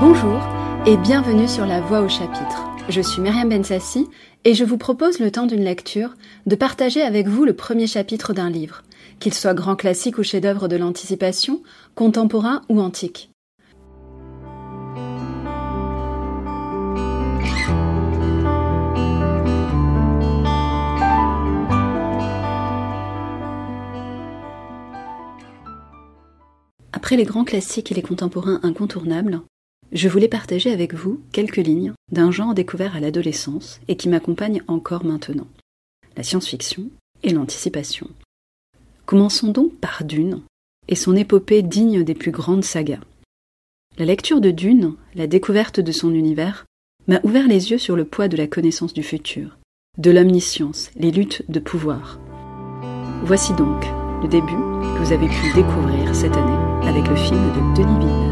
Bonjour et bienvenue sur La Voix au chapitre. Je suis Myriam Bensassi et je vous propose le temps d'une lecture de partager avec vous le premier chapitre d'un livre, qu'il soit grand classique ou chef-d'œuvre de l'anticipation, contemporain ou antique. Après les grands classiques et les contemporains incontournables, je voulais partager avec vous quelques lignes d'un genre découvert à l'adolescence et qui m'accompagne encore maintenant, la science-fiction et l'anticipation. Commençons donc par Dune et son épopée digne des plus grandes sagas. La lecture de Dune, la découverte de son univers, m'a ouvert les yeux sur le poids de la connaissance du futur, de l'omniscience, les luttes de pouvoir. Voici donc le début que vous avez pu découvrir cette année avec le film de Denis.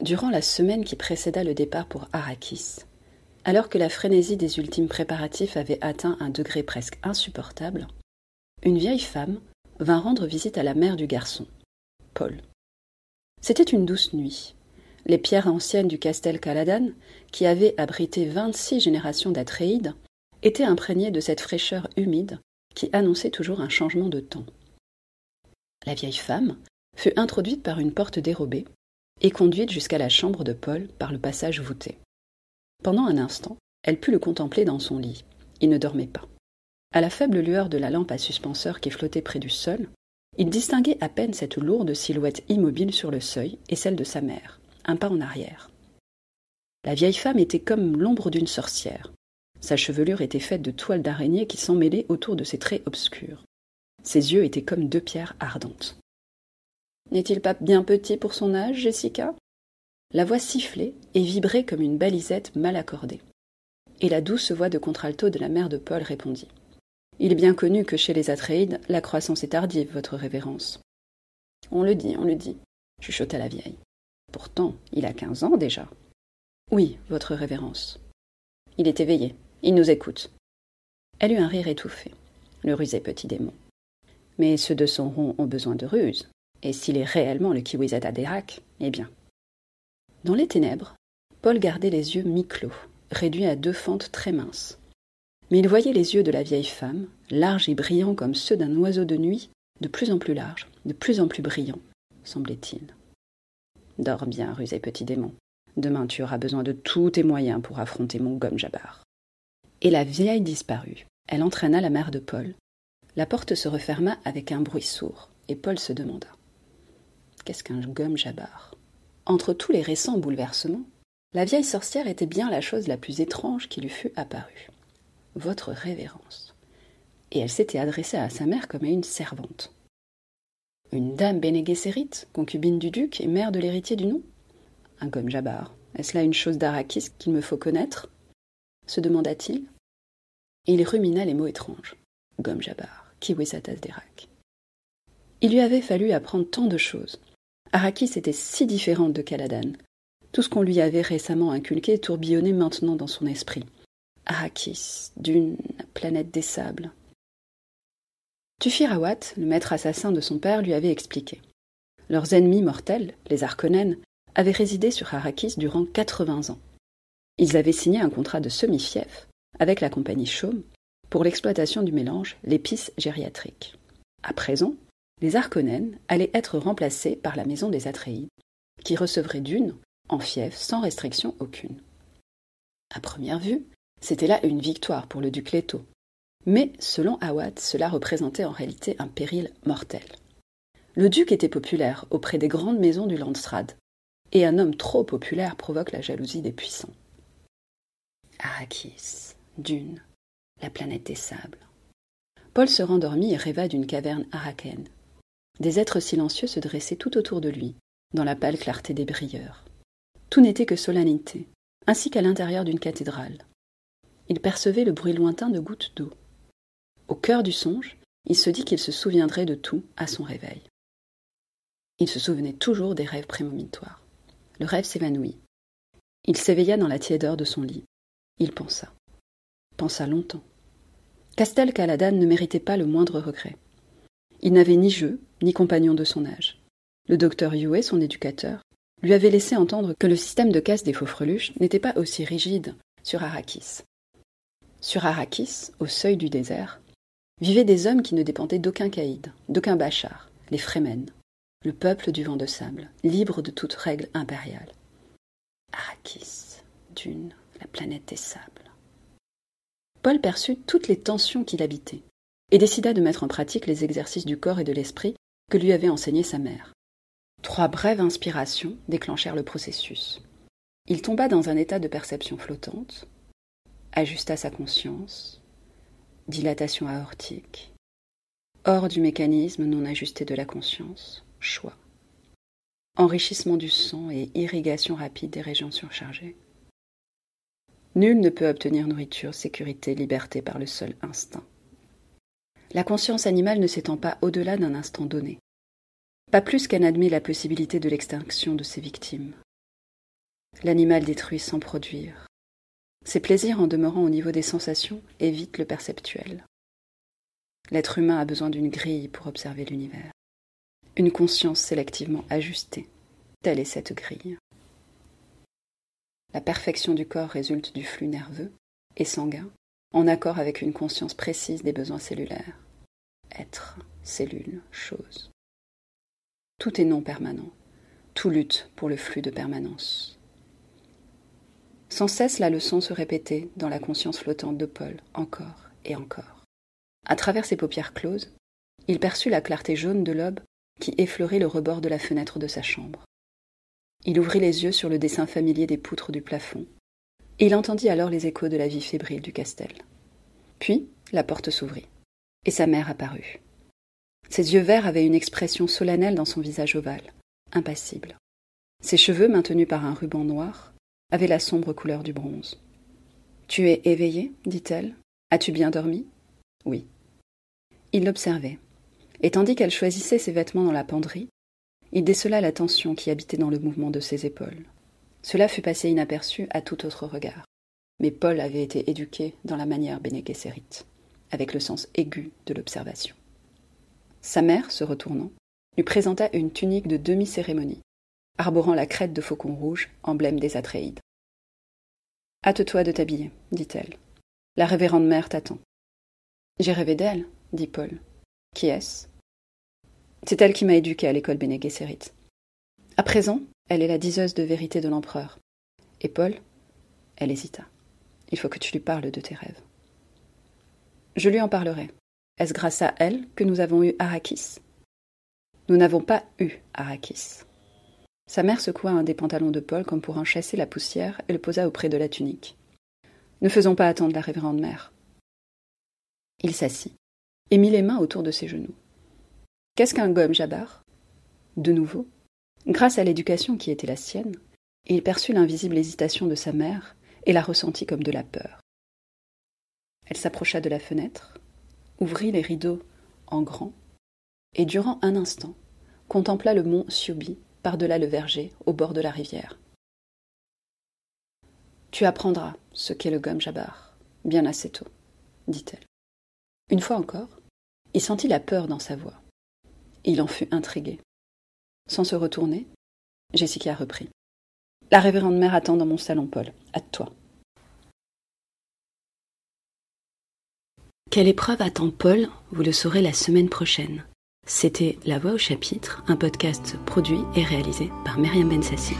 Durant la semaine qui précéda le départ pour Arrakis, alors que la frénésie des ultimes préparatifs avait atteint un degré presque insupportable, une vieille femme vint rendre visite à la mère du garçon, Paul. C'était une douce nuit. Les pierres anciennes du Castel Caladan, qui avaient abrité vingt-six générations d'Atréides, étaient imprégnées de cette fraîcheur humide qui annonçait toujours un changement de temps. La vieille femme fut introduite par une porte dérobée et conduite jusqu'à la chambre de Paul par le passage voûté. Pendant un instant, elle put le contempler dans son lit. Il ne dormait pas. À la faible lueur de la lampe à suspenseur qui flottait près du sol, il distinguait à peine cette lourde silhouette immobile sur le seuil et celle de sa mère, un pas en arrière. La vieille femme était comme l'ombre d'une sorcière. Sa chevelure était faite de toiles d'araignée qui s'emmêlaient autour de ses traits obscurs. Ses yeux étaient comme deux pierres ardentes. N'est-il pas bien petit pour son âge, Jessica? La voix sifflait et vibrait comme une balisette mal accordée. Et la douce voix de contralto de la mère de Paul répondit. Il est bien connu que chez les Atréides, la croissance est tardive, votre révérence. On le dit, on le dit, chuchota la vieille. Pourtant, il a quinze ans déjà. Oui, votre révérence. Il est éveillé, il nous écoute. Elle eut un rire étouffé. Le rusé petit démon. Mais ceux de son rond ont besoin de ruse, et s'il est réellement le Kiwizada d'Erak, eh bien. Dans les ténèbres, Paul gardait les yeux mi-clos, réduits à deux fentes très minces. Mais il voyait les yeux de la vieille femme, larges et brillants comme ceux d'un oiseau de nuit, de plus en plus larges, de plus en plus brillants, semblait-il. Dors bien, rusé petit démon. Demain tu auras besoin de tous tes moyens pour affronter mon gomme Jabbar. Et la vieille disparut. Elle entraîna la mère de Paul. La porte se referma avec un bruit sourd, et Paul se demanda Qu'est-ce qu'un gomme jabbar Entre tous les récents bouleversements, la vieille sorcière était bien la chose la plus étrange qui lui fût apparue. Votre révérence. Et elle s'était adressée à sa mère comme à une servante. Une dame Bene concubine du duc et mère de l'héritier du nom? Un gomme jabbar. Est-ce là une chose d'Arakis qu'il me faut connaître? Se demanda-t-il. il rumina les mots étranges. Gomme jabbar, d'Erak. Il lui avait fallu apprendre tant de choses, Arrakis était si différente de Caladan. Tout ce qu'on lui avait récemment inculqué tourbillonnait maintenant dans son esprit. Arrakis, d'une planète des sables. Tufirawat, le maître assassin de son père, lui avait expliqué. Leurs ennemis mortels, les Arconènes, avaient résidé sur Arrakis durant quatre-vingts ans. Ils avaient signé un contrat de semi-fief avec la compagnie Chaume pour l'exploitation du mélange, l'épice gériatrique. À présent, les Arconènes allaient être remplacés par la maison des Atréides, qui recevrait d'une, en fief, sans restriction aucune. À première vue, c'était là une victoire pour le duc Leto. Mais, selon Awad, cela représentait en réalité un péril mortel. Le duc était populaire auprès des grandes maisons du Landstrad, et un homme trop populaire provoque la jalousie des puissants. Arrakis, Dune, la planète des sables. Paul se rendormit et rêva d'une caverne arakaine, des êtres silencieux se dressaient tout autour de lui, dans la pâle clarté des brieurs. Tout n'était que solennité, ainsi qu'à l'intérieur d'une cathédrale. Il percevait le bruit lointain de gouttes d'eau. Au cœur du songe, il se dit qu'il se souviendrait de tout à son réveil. Il se souvenait toujours des rêves prémonitoires. Le rêve s'évanouit. Il s'éveilla dans la tiédeur de son lit. Il pensa. Pensa longtemps. Castel Caladan ne méritait pas le moindre regret. Il n'avait ni jeu, ni compagnon de son âge. Le docteur Yue, son éducateur, lui avait laissé entendre que le système de casse des faux freluches n'était pas aussi rigide sur Arrakis. Sur Arrakis, au seuil du désert, vivaient des hommes qui ne dépendaient d'aucun caïd, d'aucun bachar, les Fremen, le peuple du vent de sable, libre de toute règle impériale. Arrakis, Dune, la planète des sables. Paul perçut toutes les tensions qui l'habitaient et décida de mettre en pratique les exercices du corps et de l'esprit que lui avait enseignés sa mère. Trois brèves inspirations déclenchèrent le processus. Il tomba dans un état de perception flottante, ajusta sa conscience, dilatation aortique, hors du mécanisme non ajusté de la conscience, choix, enrichissement du sang et irrigation rapide des régions surchargées. Nul ne peut obtenir nourriture, sécurité, liberté par le seul instinct. La conscience animale ne s'étend pas au-delà d'un instant donné, pas plus qu'elle admet la possibilité de l'extinction de ses victimes. L'animal détruit sans produire. Ses plaisirs en demeurant au niveau des sensations évitent le perceptuel. L'être humain a besoin d'une grille pour observer l'univers. Une conscience sélectivement ajustée. Telle est cette grille. La perfection du corps résulte du flux nerveux et sanguin, en accord avec une conscience précise des besoins cellulaires. Être, cellule, chose. Tout est non permanent. Tout lutte pour le flux de permanence. Sans cesse la leçon se répétait dans la conscience flottante de Paul, encore et encore. À travers ses paupières closes, il perçut la clarté jaune de l'aube qui effleurait le rebord de la fenêtre de sa chambre. Il ouvrit les yeux sur le dessin familier des poutres du plafond, il entendit alors les échos de la vie fébrile du castel. Puis la porte s'ouvrit, et sa mère apparut. Ses yeux verts avaient une expression solennelle dans son visage ovale, impassible. Ses cheveux, maintenus par un ruban noir, avaient la sombre couleur du bronze. Tu es éveillé? dit-elle. As-tu bien dormi? Oui. Il l'observait, et tandis qu'elle choisissait ses vêtements dans la penderie, il décela la tension qui habitait dans le mouvement de ses épaules. Cela fut passé inaperçu à tout autre regard. Mais Paul avait été éduqué dans la manière Bene avec le sens aigu de l'observation. Sa mère, se retournant, lui présenta une tunique de demi-cérémonie, arborant la crête de faucon rouge, emblème des Atréides. Hâte-toi de t'habiller, dit-elle. La révérende mère t'attend. J'ai rêvé d'elle, dit Paul. Qui est-ce? C'est elle qui m'a éduqué à l'école Bene À présent, elle est la diseuse de vérité de l'empereur. Et Paul Elle hésita. Il faut que tu lui parles de tes rêves. Je lui en parlerai. Est-ce grâce à elle que nous avons eu Arrakis? Nous n'avons pas eu Arrakis. Sa mère secoua un des pantalons de Paul comme pour en chasser la poussière et le posa auprès de la tunique. Ne faisons pas attendre la révérende mère. Il s'assit et mit les mains autour de ses genoux. Qu'est-ce qu'un gomme Jabbar De nouveau, grâce à l'éducation qui était la sienne, il perçut l'invisible hésitation de sa mère et la ressentit comme de la peur. Elle s'approcha de la fenêtre, ouvrit les rideaux en grand, et durant un instant contempla le mont Siobi par-delà le verger au bord de la rivière. Tu apprendras ce qu'est le gomme Jabbar, bien assez tôt, dit-elle. Une fois encore, il sentit la peur dans sa voix. Il en fut intrigué. Sans se retourner, Jessica reprit. La révérende mère attend dans mon salon, Paul. Hâte-toi. Quelle épreuve attend Paul Vous le saurez la semaine prochaine. C'était La Voix au chapitre, un podcast produit et réalisé par Myriam Bensassi.